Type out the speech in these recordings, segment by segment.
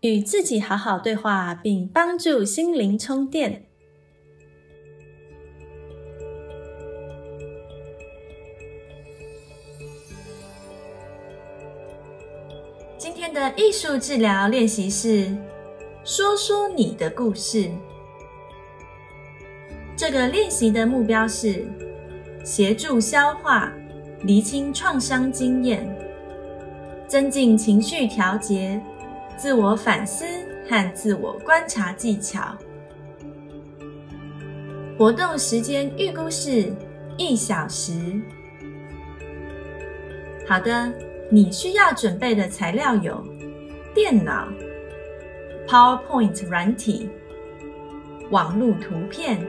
与自己好好对话，并帮助心灵充电。今天的艺术治疗练习是说说你的故事。这个练习的目标是。协助消化、厘清创伤经验，增进情绪调节、自我反思和自我观察技巧。活动时间预估是一小时。好的，你需要准备的材料有：电脑、PowerPoint 软体、网络图片。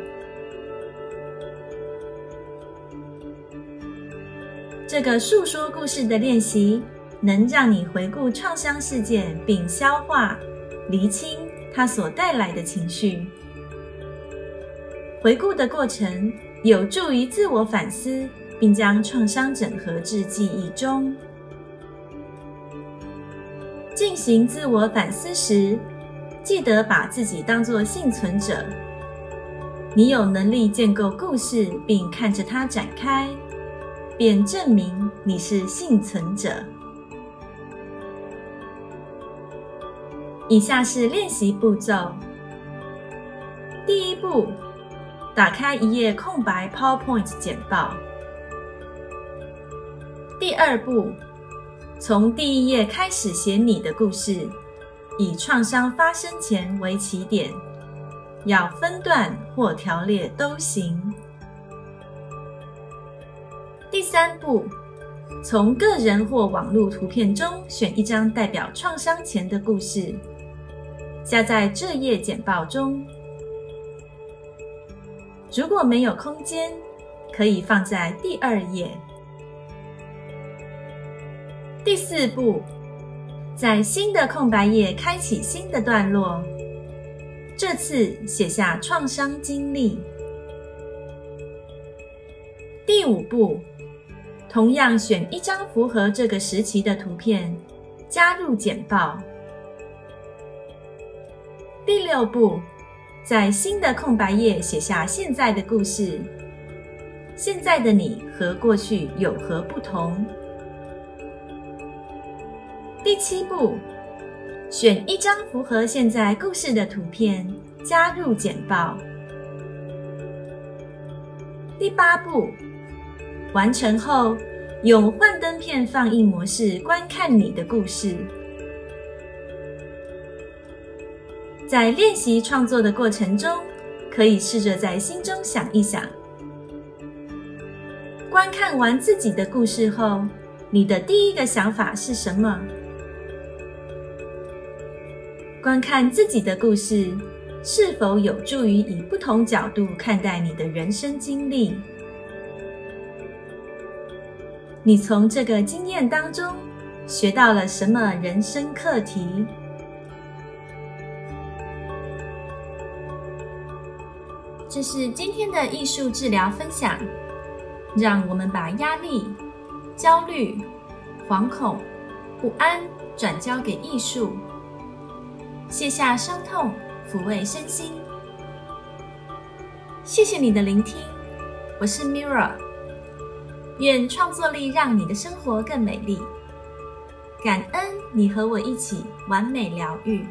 这个述说故事的练习，能让你回顾创伤事件，并消化、厘清它所带来的情绪。回顾的过程有助于自我反思，并将创伤整合至记忆中。进行自我反思时，记得把自己当作幸存者。你有能力建构故事，并看着它展开。便证明你是幸存者。以下是练习步骤：第一步，打开一页空白 PowerPoint 简报；第二步，从第一页开始写你的故事，以创伤发生前为起点，要分段或条列都行。第三步，从个人或网络图片中选一张代表创伤前的故事，加在这页简报中。如果没有空间，可以放在第二页。第四步，在新的空白页开启新的段落，这次写下创伤经历。第五步。同样选一张符合这个时期的图片，加入简报。第六步，在新的空白页写下现在的故事。现在的你和过去有何不同？第七步，选一张符合现在故事的图片，加入简报。第八步。完成后，用幻灯片放映模式观看你的故事。在练习创作的过程中，可以试着在心中想一想：观看完自己的故事后，你的第一个想法是什么？观看自己的故事是否有助于以不同角度看待你的人生经历？你从这个经验当中学到了什么人生课题？这是今天的艺术治疗分享。让我们把压力、焦虑、惶恐、不安转交给艺术，卸下伤痛，抚慰身心。谢谢你的聆听，我是 Mirra。愿创作力让你的生活更美丽。感恩你和我一起完美疗愈。